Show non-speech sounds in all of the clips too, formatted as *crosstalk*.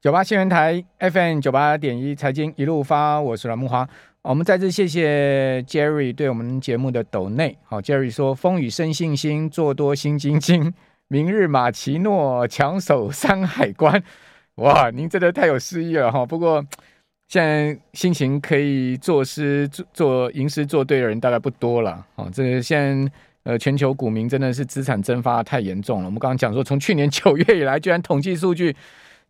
九八新闻台 FM 九八点一财经一路发，我是阮慕驊。我们再次谢谢 Jerry 对我们节目的抖内。好，Jerry 说：“风雨生信心，做多新经济，*laughs* 明日马奇诺强守山海关。*laughs* ”哇，您真的太有诗意了哈！不过现在心情可以作诗做做吟诗作对的人大概不多了。哦，这现在呃全球股民真的是资产蒸发太严重了。我们刚刚讲说，从去年九月以来，居然统计数据。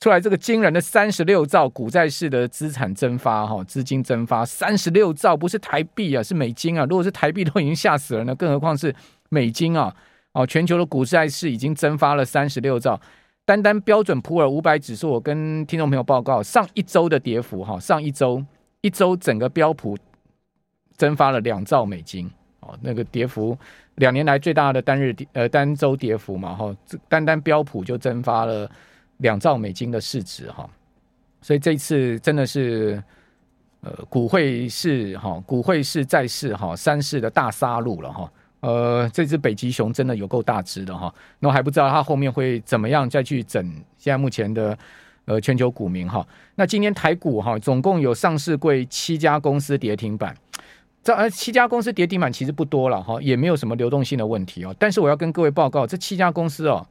出来这个惊人的三十六兆股债市的资产蒸发，哈，资金蒸发三十六兆，不是台币啊，是美金啊。如果是台币，都已经吓死了呢，更何况是美金啊！哦，全球的股债市已经蒸发了三十六兆。单单标准普尔五百指数，我跟听众朋友报告，上一周的跌幅，哈，上一周一周整个标普蒸发了两兆美金，哦，那个跌幅两年来最大的单日呃单周跌幅嘛，哈，单单标普就蒸发了。两兆美金的市值哈，所以这一次真的是呃股汇市哈，股汇市债市哈，三市的大杀戮了哈。呃，这只北极熊真的有够大只的哈，那我还不知道它后面会怎么样再去整现在目前的呃全球股民哈。那今天台股哈，总共有上市柜七家公司跌停板，这呃七家公司跌停板其实不多了哈，也没有什么流动性的问题哦。但是我要跟各位报告，这七家公司哦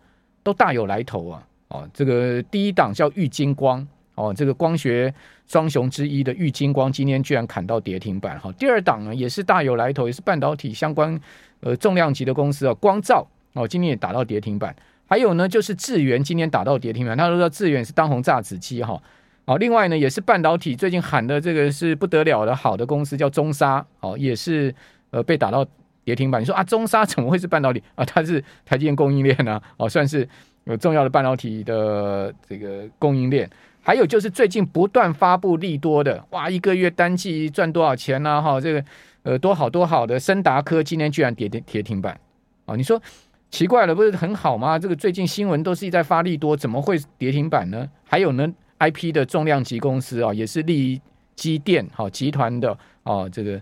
都大有来头啊。哦，这个第一档叫玉金光哦，这个光学双雄之一的玉金光今天居然砍到跌停板哈。第二档呢也是大有来头，也是半导体相关呃重量级的公司啊，光罩哦今天也打到跌停板。还有呢就是智源今天打到跌停板，大家都知道智源是当红炸子鸡哈。哦，另外呢也是半导体最近喊的这个是不得了的好的公司叫中沙哦，也是呃被打到跌停板。你说啊中沙怎么会是半导体啊？它是台积电供应链呢？哦，算是。有重要的半导体的这个供应链，还有就是最近不断发布利多的，哇，一个月单季赚多少钱呢？哈，这个呃多好多好的，森达科今天居然跌跌跌停板啊！你说奇怪了，不是很好吗？这个最近新闻都是在发利多，怎么会跌停板呢？还有呢，IP 的重量级公司啊，也是力积电哈集团的啊，这个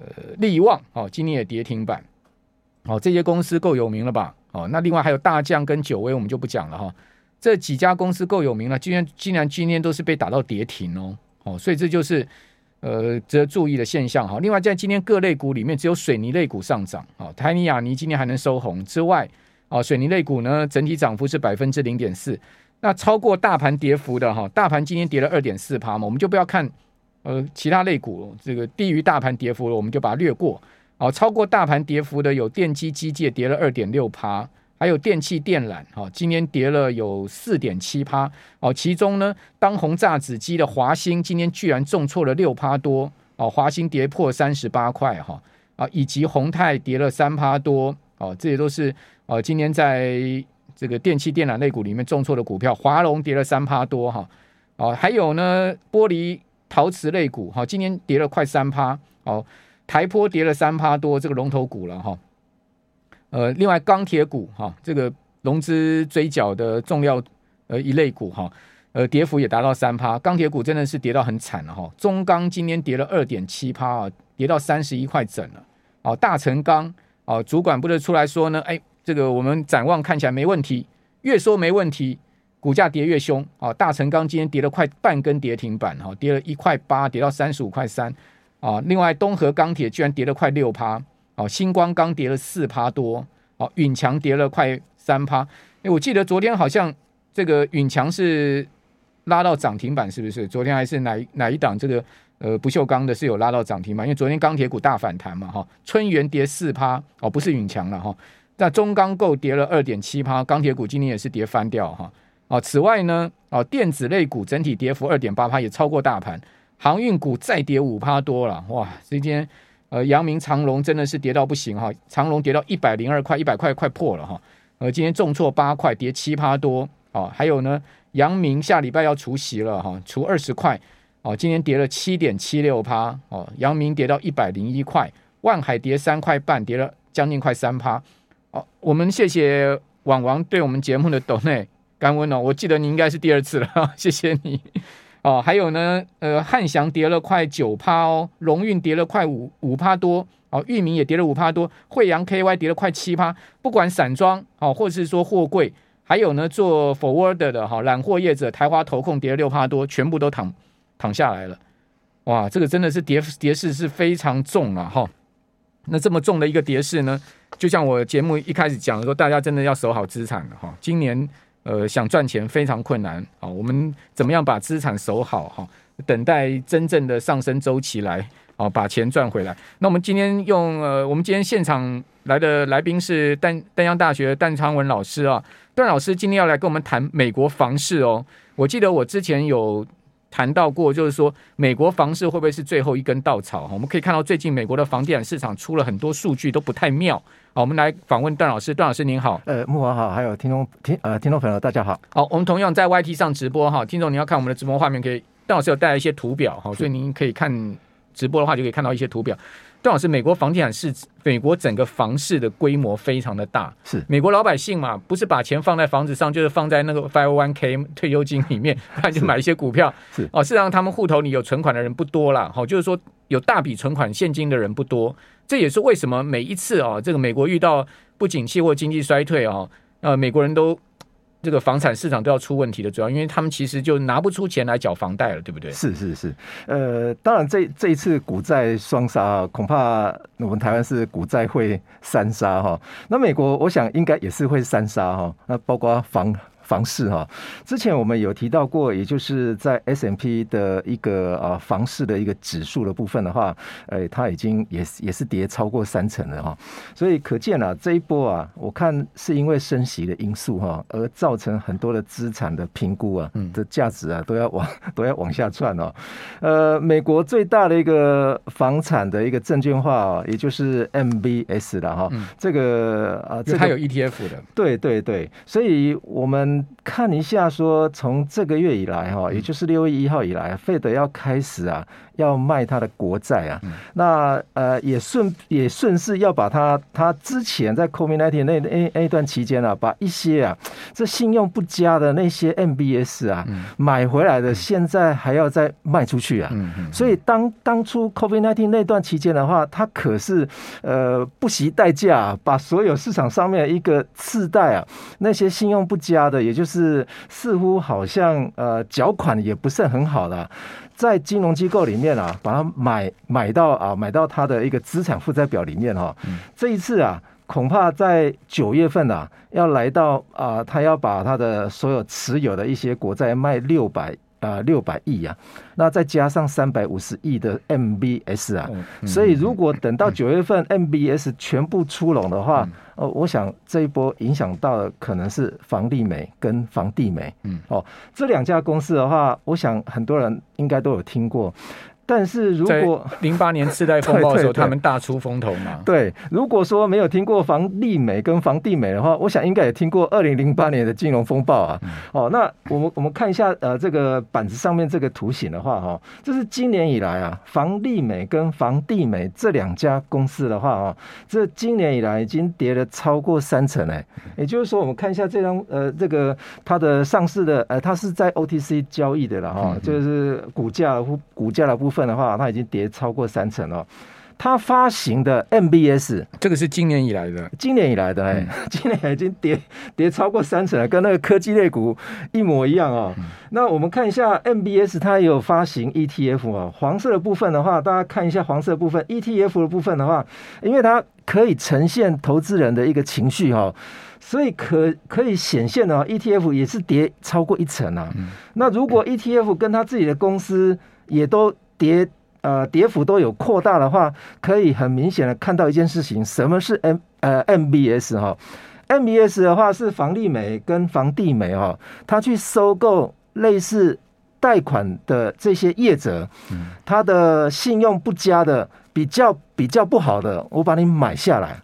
呃力旺啊，今天也跌停板，哦，这些公司够有名了吧？哦，那另外还有大将跟九威，我们就不讲了哈。这几家公司够有名了，今天竟然今天都是被打到跌停哦。哦，所以这就是呃值得注意的现象哈。另外在今天各类股里面，只有水泥类股上涨。哦，台泥亚泥今天还能收红之外，哦，水泥类股呢整体涨幅是百分之零点四。那超过大盘跌幅的哈，大盘今天跌了二点四趴嘛，我们就不要看呃其他类股这个低于大盘跌幅了，我们就把它略过。哦，超过大盘跌幅的有电机机械跌了二点六趴，还有电器电缆，哈，今天跌了有四点七趴。哦，其中呢，当红炸子鸡的华兴今天居然重挫了六趴多，哦，华兴跌破三十八块，哈，啊，以及宏泰跌了三趴多，哦，这些都是哦，今天在这个电器电缆类股里面重挫的股票，华龙跌了三趴多，哈，哦，还有呢，玻璃陶瓷类股，哈，今天跌了快三趴，哦。台坡跌了三趴多，这个龙头股了哈。呃，另外钢铁股哈，这个融资追缴的重要呃一类股哈，呃，跌幅也达到三趴。钢铁股真的是跌到很惨了哈。中钢今天跌了二点七趴啊，跌到三十一块整了。哦，大成钢哦，主管不是出来说呢，哎，这个我们展望看起来没问题，越说没问题，股价跌越凶。哦，大成钢今天跌了快半根跌停板哈，跌了一块八，跌到三十五块三。啊，另外东河钢铁居然跌了快六趴，哦，新光钢跌了四趴多，哦，允强跌了快三趴。哎，我记得昨天好像这个允强是拉到涨停板，是不是？昨天还是哪哪一档这个呃不锈钢的是有拉到涨停板？因为昨天钢铁股大反弹嘛，哈，春元跌四趴，哦，不是允强了哈。那中钢构跌了二点七趴，钢铁股今天也是跌翻掉哈。哦，此外呢，哦，电子类股整体跌幅二点八趴，也超过大盘。航运股再跌五趴多了，哇！今天呃，阳明长荣真的是跌到不行哈，长荣跌到一百零二块，一百块快破了哈。呃，今天重挫八块，跌七趴多啊。还有呢，阳明下礼拜要除息了哈，除二十块哦。今天跌了七点七六趴哦，阳明跌到一百零一块，万海跌三块半，跌了将近快三趴哦。我们谢谢网王对我们节目的抖内甘温哦，我记得你应该是第二次了，*laughs* 谢谢你。哦，还有呢，呃，汉翔跌了快九趴哦，荣运跌了快五五趴多，哦，裕民也跌了五趴多，惠阳 KY 跌了快七趴。不管散装哦，或是说货柜还有呢做 forward 的哈，揽货业者台华投控跌了六趴多，全部都躺躺下来了。哇，这个真的是跌跌势是非常重啊哈。那这么重的一个跌势呢，就像我节目一开始讲的说，大家真的要守好资产了哈。今年呃想赚钱非常困难啊，我们怎么样把资产守好哈？等待真正的上升周期来啊，把钱赚回来。那我们今天用呃，我们今天现场来的来宾是丹丹江大学段昌文老师啊，段老师今天要来跟我们谈美国房市哦。我记得我之前有。谈到过，就是说美国房市会不会是最后一根稻草？我们可以看到最近美国的房地产市场出了很多数据都不太妙。好，我们来访问段老师。段老师您好，呃，木华好，还有听众听呃听众朋友大家好。好，我们同样在 YT 上直播哈，听众你要看我们的直播画面，可以段老师有带来一些图表哈，所以您可以看直播的话就可以看到一些图表。段老师，美国房地产市，美国整个房市的规模非常的大。是美国老百姓嘛，不是把钱放在房子上，就是放在那个 five one k 退休金里面，他就买一些股票。是哦，事实上他们户头里有存款的人不多了。好，就是说有大笔存款现金的人不多。这也是为什么每一次啊，这个美国遇到不景气或经济衰退啊，呃，美国人都。这个房产市场都要出问题的，主要因为他们其实就拿不出钱来缴房贷了，对不对？是是是，呃，当然这这一次股债双杀，恐怕我们台湾是股债会三杀哈。那美国我想应该也是会三杀哈，那包括房。房市哈，之前我们有提到过，也就是在 S M P 的一个啊房市的一个指数的部分的话，哎，它已经也是也是跌超过三成了哈，所以可见啊，这一波啊，我看是因为升息的因素哈，而造成很多的资产的评估啊，的价值啊都要往 *laughs* 都要往下窜哦。呃，美国最大的一个房产的一个证券化啊，也就是 MBS 了哈，这个啊，这它有 ETF 的，对对对，所以我们。看一下，说从这个月以来哈，也就是六月一号以来，费德要开始啊，要卖他的国债啊。那呃，也顺也顺势要把他他之前在 COVID-19 那那那段期间啊，把一些啊这信用不佳的那些 MBS 啊买回来的，现在还要再卖出去啊。所以当当初 COVID-19 那段期间的话，他可是呃不惜代价把所有市场上面一个次贷啊那些信用不佳的。也就是似乎好像呃缴款也不是很好的，在金融机构里面啊，把它买买到啊买到它的一个资产负债表里面哈。这一次啊，恐怕在九月份啊，要来到啊，他要把他的所有持有的一些国债卖六百啊六百亿啊，那再加上三百五十亿的 MBS 啊，所以如果等到九月份 MBS 全部出笼的话。哦，我想这一波影响到的可能是房利美跟房地美，嗯，哦，这两家公司的话，我想很多人应该都有听过。但是如果零八年次贷风暴的时候，*laughs* 他们大出风头嘛？对，如果说没有听过房利美跟房地美的话，我想应该也听过二零零八年的金融风暴啊。哦，那我们我们看一下呃这个板子上面这个图形的话哈，这是今年以来啊，房利美跟房地美这两家公司的话啊，这今年以来已经跌了超过三成哎。也就是说，我们看一下这张呃这个它的上市的呃它是在 OTC 交易的了哈，就是股价股价的部分。份的话，它已经跌超过三成了。它发行的 MBS，这个是今年以来的，今年以来的，哎、嗯，*laughs* 今年已经跌跌超过三成了，跟那个科技类股一模一样哦。嗯、那我们看一下 MBS，它也有发行 ETF 哦。黄色的部分的话，大家看一下黄色的部分 ETF 的部分的话，因为它可以呈现投资人的一个情绪哈，所以可可以显现的哦 ETF 也是跌超过一成啊。嗯、那如果 ETF 跟他自己的公司也都跌呃，跌幅都有扩大的话，可以很明显的看到一件事情，什么是 M 呃 MBS 哈？MBS 的话是房利美跟房地美哈，他去收购类似贷款的这些业者，他的信用不佳的，比较比较不好的，我把你买下来。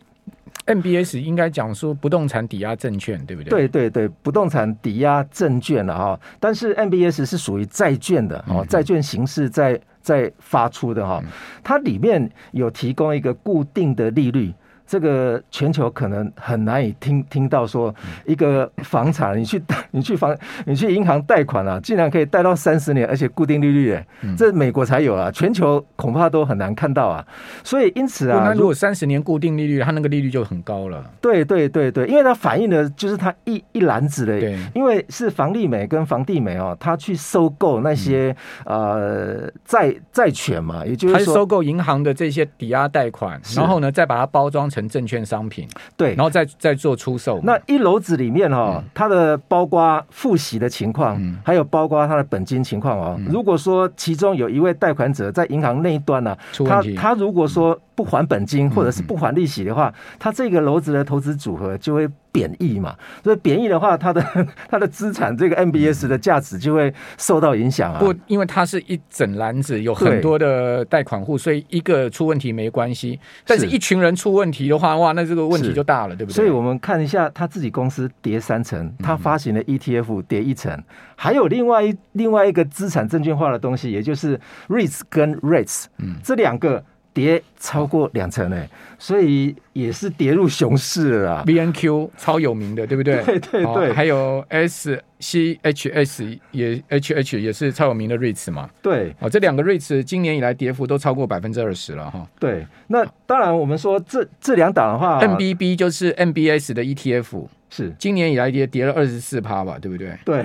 MBS 应该讲说不动产抵押证券，对不对？对对对，不动产抵押证券了哈，但是 MBS 是属于债券的哦，债券形式在在发出的哈，它里面有提供一个固定的利率，这个全球可能很难以听听到说一个房产，你去你去房你去银行贷款啊，竟然可以贷到三十年，而且固定利率，哎，这美国才有啊，全球恐怕都很难看到啊。所以因此啊，那如果三十年固定利率，它那个利率就很高了。对对对对，因为它反映的就是它一一篮子的，对，因为是房利美跟房地美哦，它去收购那些呃债债权嘛，也就是说收购银行的这些抵押贷款，然后呢再把它包装成。证券商品。对，然后再再做出售。那一楼子里面哈、哦，它的包括付息的情况，嗯、还有包括它的本金情况哦。嗯、如果说其中有一位贷款者在银行那一端呢、啊，他他如果说不还本金或者是不还利息的话，它这个楼子的投资组合就会。贬义嘛，所以贬义的话，它的 *laughs* 它的资产这个 MBS 的价值就会受到影响啊。不，因为它是一整篮子有很多的贷款户，所以一个出问题没关系，但是一群人出问题的话，哇，那这个问题就大了，对不对？所以我们看一下他自己公司跌三成，他发行的 ETF 跌一成，还有另外一另外一个资产证券化的东西，也就是 REITs 跟 REITs，嗯，这两个。跌超过两成诶，所以也是跌入熊市了。B N Q 超有名的，对不对？*laughs* 对对对，还有 S C H S 也 H H 也是超有名的 REITs 嘛。对，哦，这两个 REITs 今年以来跌幅都超过百分之二十了哈。对，那当然我们说这这两档的话，N B B 就是 M B S 的 E T F 是今年以来跌跌了二十四趴吧，对不对？对。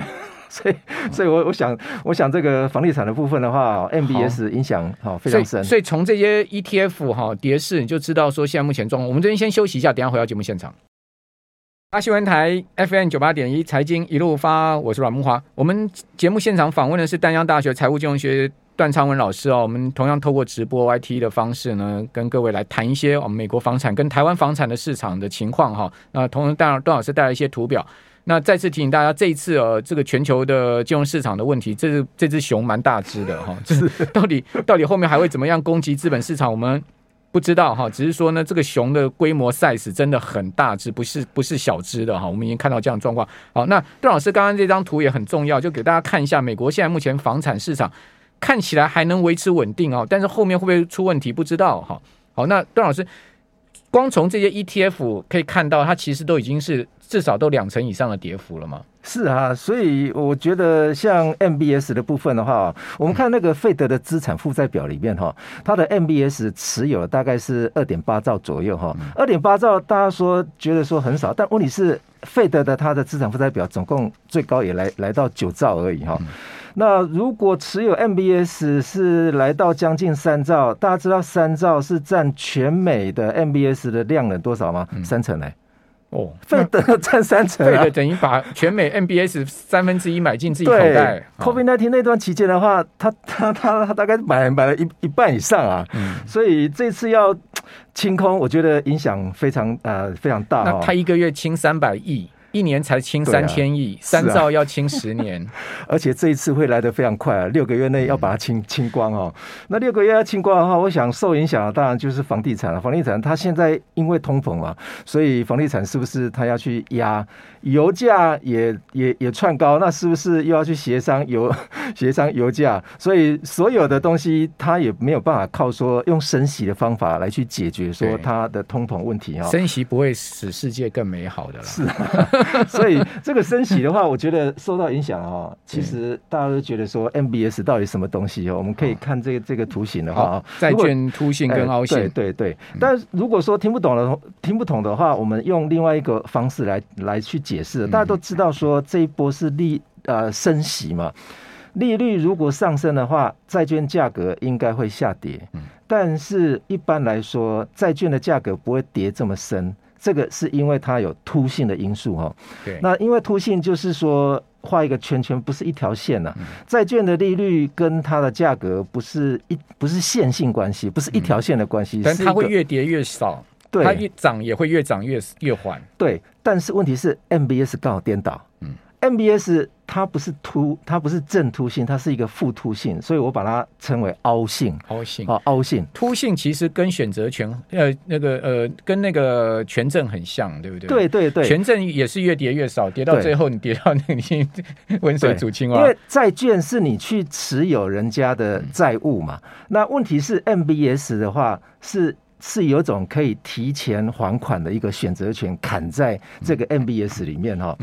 所以，所以我我想，我想这个房地产的部分的话，MBS 影响好非常深。所以从这些 ETF 哈跌势，你就知道说现在目前状况。我们这边先休息一下，等下回到节目现场。大新闻台 FM 九八点一财经一路发，我是阮木华。我们节目现场访问的是丹江大学财务金融学段昌文老师哦。我们同样透过直播 YT 的方式呢，跟各位来谈一些我们美国房产跟台湾房产的市场的情况哈。那同时，当然段老师带来一些图表。那再次提醒大家，这一次呃，这个全球的金融市场的问题，这是这只熊蛮大只的哈，就是 *laughs* 到底到底后面还会怎么样攻击资本市场，我们不知道哈。只是说呢，这个熊的规模 size 真的很大只，不是不是小只的哈。我们已经看到这样的状况。好，那段老师刚刚这张图也很重要，就给大家看一下，美国现在目前房产市场看起来还能维持稳定哦，但是后面会不会出问题，不知道哈。好，那段老师。光从这些 ETF 可以看到，它其实都已经是至少都两成以上的跌幅了吗？是啊，所以我觉得像 MBS 的部分的话，我们看那个费德的资产负债表里面哈，它的 MBS 持有大概是二点八兆左右哈，二点八兆大家说觉得说很少，但问题是费德的它的资产负债表总共最高也来来到九兆而已哈。那如果持有 MBS 是来到将近三兆，大家知道三兆是占全美的 MBS 的量能多少吗？嗯、三成嘞。哦，费德占三成，费德等于把全美 MBS 三分之一买进自己口袋。COVID-19 那段期间的话，他他他他大概买买了一一半以上啊。嗯，所以这次要清空，我觉得影响非常呃非常大。那他一个月清三百亿。一年才清三千亿，三兆要清十年，*laughs* 而且这一次会来得非常快啊，六个月内要把它清清光哦。那六个月要清光的话，我想受影响的当然就是房地产了。房地产它现在因为通膨嘛，所以房地产是不是它要去压？油价也也也窜高，那是不是又要去协商油 *laughs* 协商油价？所以所有的东西它也没有办法靠说用升息的方法来去解决说它的通膨问题啊。升息不会使世界更美好的了。是啊，*laughs* *laughs* 所以这个升息的话，我觉得受到影响啊。其实大家都觉得说 MBS 到底什么东西哦？我们可以看这个这个图形的话啊，债券凸性跟凹陷，对对对。但如果说听不懂的听不懂的话，我们用另外一个方式来来去解。释，大家都知道说这一波是利呃升息嘛，利率如果上升的话，债券价格应该会下跌。但是一般来说，债券的价格不会跌这么深，这个是因为它有凸性的因素哈。对，那因为凸性就是说画一个圈圈，不是一条线呐。债券的利率跟它的价格不是一不是线性关系，不是一条线的关系，但它会越跌越少。对，它越涨也会越涨越越缓。对，但是问题是 MBS 刚好颠倒。嗯，MBS 它不是凸，它不是正凸性，它是一个负凸性，所以我把它称为凹性。凹性啊，凹性。凸性其实跟选择权呃那个呃跟那个权证很像，对不对？对对对，权证也是越跌越少，跌到最后你跌到那里温水煮青蛙。因为债券是你去持有人家的债务嘛，嗯、那问题是 MBS 的话是。是有种可以提前还款的一个选择权，砍在这个 MBS 里面哈。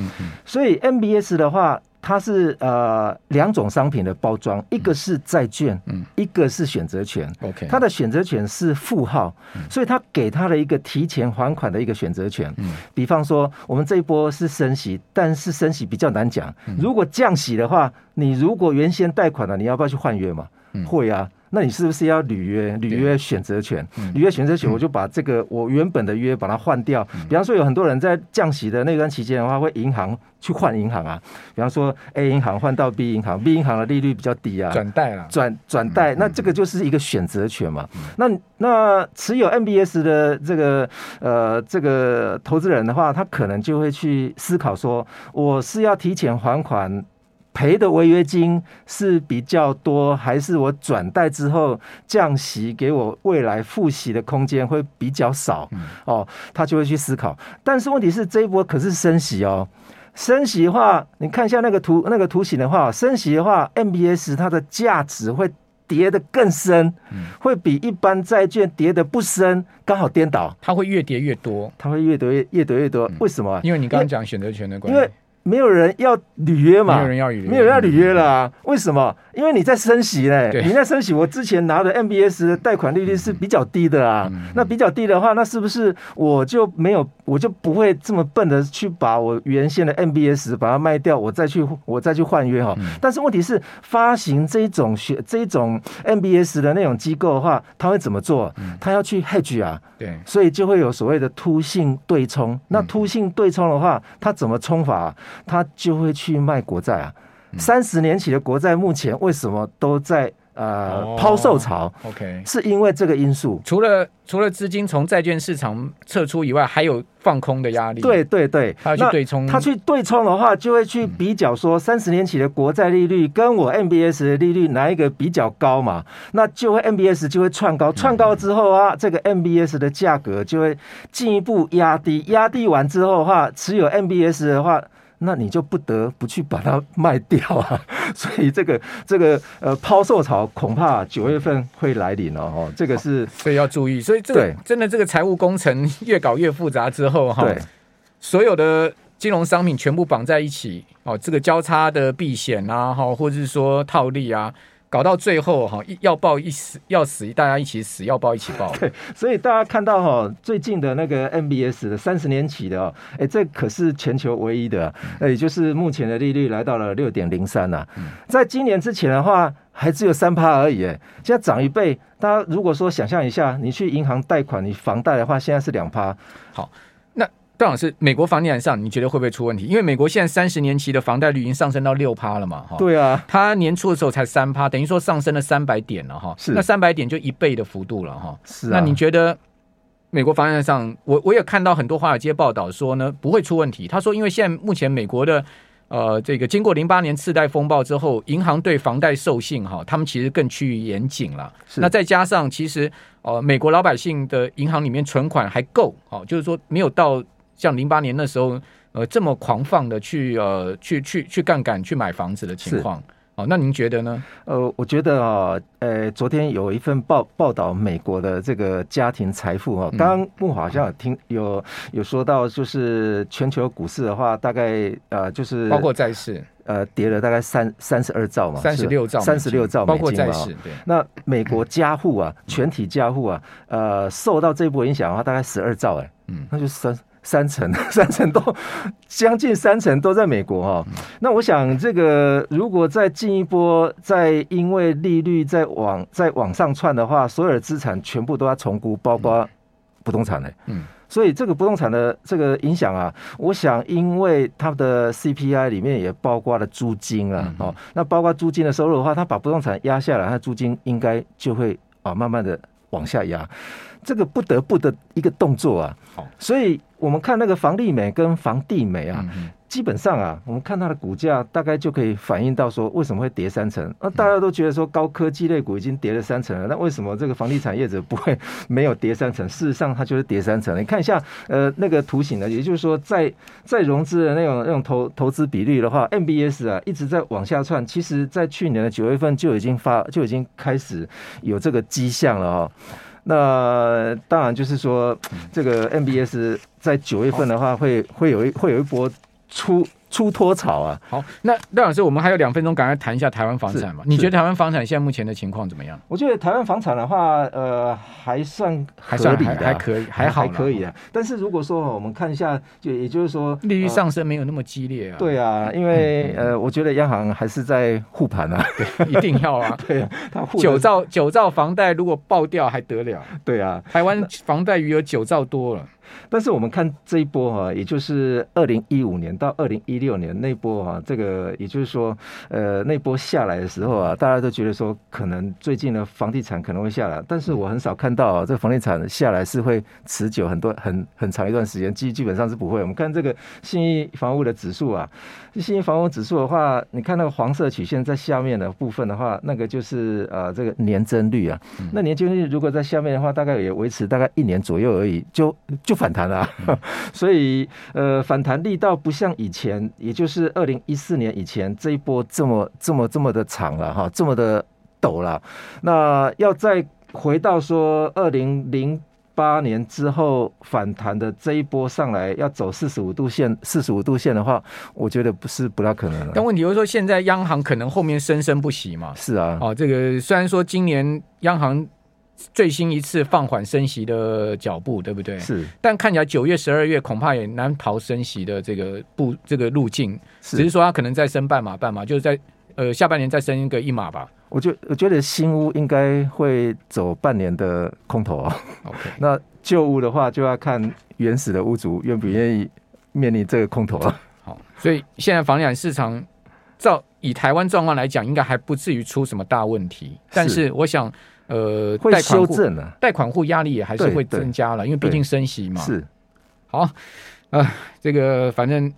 所以 MBS 的话。它是呃两种商品的包装，一个是债券，嗯，一个是选择权。OK，它的选择权是负号，所以它给它的一个提前还款的一个选择权。嗯，比方说我们这一波是升息，但是升息比较难讲。如果降息的话，你如果原先贷款了，你要不要去换约嘛？会啊。那你是不是要履约？履约选择权，履约选择权，我就把这个我原本的约把它换掉。比方说，有很多人在降息的那段期间的话，会银行去换银行啊。比方说，A 银行换到 B 银行，B 银行的利率比较低啊，转贷了，转转贷，那这个就是一个选择权嘛。那那持有 MBS 的这个呃这个投资人的话，他可能就会去思考说，我是要提前还款。赔的违约金是比较多，还是我转贷之后降息给我未来付息的空间会比较少？哦，他就会去思考。但是问题是这一波可是升息哦，升息的话，你看一下那个图那个图形的话，升息的话，MBS 它的价值会跌得更深，会比一般债券跌得不深，刚好颠倒，它会越跌越多，它会越跌越越跌越多。为什么？因为你刚刚讲选择权的关系。因为没有人要履约嘛？没有人要履约，没有人要履约了啊？为什么？因为你在升息嘞，你在升息。我之前拿的 MBS 的贷款利率是比较低的啊，那比较低的话，那是不是我就没有，我就不会这么笨的去把我原先的 MBS 把它卖掉，我再去我再去换约哈？但是问题是，发行这种学这种 MBS 的那种机构的话，他会怎么做？他要去 hedge 啊，对，所以就会有所谓的凸性对冲。那凸性对冲的话，他怎么冲法？他就会去卖国债啊。三十年期的国债目前为什么都在呃抛售潮？OK，是因为这个因素。除了除了资金从债券市场撤出以外，还有放空的压力。对对对，他要去对冲。他去对冲的话，就会去比较说三十年期的国债利率跟我 MBS 的利率哪一个比较高嘛？那就会 MBS 就会窜高，窜高之后啊，这个 MBS 的价格就会进一步压低，压低完之后的话，持有 MBS 的话。那你就不得不去把它卖掉啊，*laughs* 所以这个这个呃抛售潮恐怕九月份会来临了哦，这个是所以要注意，所以这个真的这个财务工程越搞越复杂之后哈，所有的金融商品全部绑在一起哦，这个交叉的避险啊哈，或者是说套利啊。搞到最后哈，要抱一死要死，大家一起死；要抱一起抱。*laughs* 对，所以大家看到哈，最近的那个 MBS 的三十年期的哦，哎，这可是全球唯一的，那也就是目前的利率来到了六点零三呐。在今年之前的话，还只有三趴而已，哎，现在涨一倍。大家如果说想象一下，你去银行贷款，你房贷的话，现在是两趴。好。邓老师，美国房地产上你觉得会不会出问题？因为美国现在三十年期的房贷率已经上升到六趴了嘛，哈。对啊，它年初的时候才三趴，等于说上升了三百点了，哈。是，那三百点就一倍的幅度了，哈。是啊。那你觉得美国房地产上，我我也看到很多华尔街报道说呢，不会出问题。他说，因为现在目前美国的呃这个经过零八年次贷风暴之后，银行对房贷授信哈，他们其实更趋于严谨了。是。那再加上其实呃美国老百姓的银行里面存款还够，哦，就是说没有到。像零八年那时候，呃，这么狂放的去呃去去去杠杆去买房子的情况，哦，那您觉得呢？呃，我觉得啊，呃，昨天有一份报报道美国的这个家庭财富啊，刚刚慕驊好像有听有有说到，就是全球股市的话，大概呃就是包括债市，呃，跌了大概三三十二兆嘛，三十六兆，三十六兆美金嘛，包括债市，对。那美国家户啊，全体家户啊，呃，受到这波影响的话，大概十二兆，哎，嗯，那就三。三成，*laughs* 三成都将近三成都在美国哈。那我想，这个如果再进一波，再因为利率再往再往上窜的话，所有的资产全部都要重估，包括不动产嘞。嗯，所以这个不动产的这个影响啊，我想，因为它的 CPI 里面也包括了租金啊。哦，那包括租金的收入的话，它把不动产压下来，它租金应该就会啊慢慢的往下压。这个不得不的一个动作啊。好，所以。我们看那个房利美跟房地美啊，基本上啊，我们看它的股价大概就可以反映到说为什么会跌三成。那大家都觉得说高科技类股已经跌了三成了，那为什么这个房地产业者不会 *laughs* 没有跌三成？事实上它就是跌三成。你看一下呃那个图形呢，也就是说在在融资的那种那种投投资比率的话，MBS 啊一直在往下窜。其实，在去年的九月份就已经发就已经开始有这个迹象了哦。那当然就是说，这个 MBS 在九月份的话会，会会有一会有一波出。出脱潮啊！好，那廖老师，我们还有两分钟，赶快谈一下台湾房产嘛？你觉得台湾房产现在目前的情况怎么样？我觉得台湾房产的话，呃，还算还算还还可以，还好还可以啊。但是如果说我们看一下，就也就是说，利率上升没有那么激烈啊。对啊，因为呃，我觉得央行还是在护盘啊，对，一定要啊。*laughs* 对啊，他九兆九兆房贷如果爆掉还得了？对啊，台湾房贷余额九兆多了。但是我们看这一波哈，也就是二零一五年到二零一六年那波哈，这个也就是说，呃，那波下来的时候啊，大家都觉得说，可能最近的房地产可能会下来，但是我很少看到啊，这房地产下来是会持久很多很很长一段时间，基基本上是不会。我们看这个信义房屋的指数啊，信义房屋指数的话，你看那个黄色曲线在下面的部分的话，那个就是呃这个年增率啊，那年增率如果在下面的话，大概也维持大概一年左右而已，就就。反弹了，*laughs* 所以呃，反弹力道不像以前，也就是二零一四年以前这一波这么这么这么的长了哈，这么的陡了。那要再回到说二零零八年之后反弹的这一波上来，要走四十五度线，四十五度线的话，我觉得不是不大可能了。但问题就是说，现在央行可能后面生生不息嘛？是啊，哦，这个虽然说今年央行。最新一次放缓升息的脚步，对不对？是，但看起来九月、十二月恐怕也难逃升息的这个步这个路径，只是说它可能再升半码半码，就是在呃下半年再升一个一码吧。我觉我觉得新屋应该会走半年的空头啊。OK，*laughs* 那旧屋的话就要看原始的屋主愿不愿意面临这个空头了。好，所以现在房地产市场照以台湾状况来讲，应该还不至于出什么大问题。但是我想。呃，会修正啊，贷款户压力也还是会增加了，因为毕竟升息嘛。是，好，啊、呃，这个反正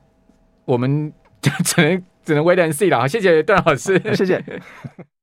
我们 *laughs* 只能只能 wait and see 了。好，谢谢段老师，谢谢。*laughs*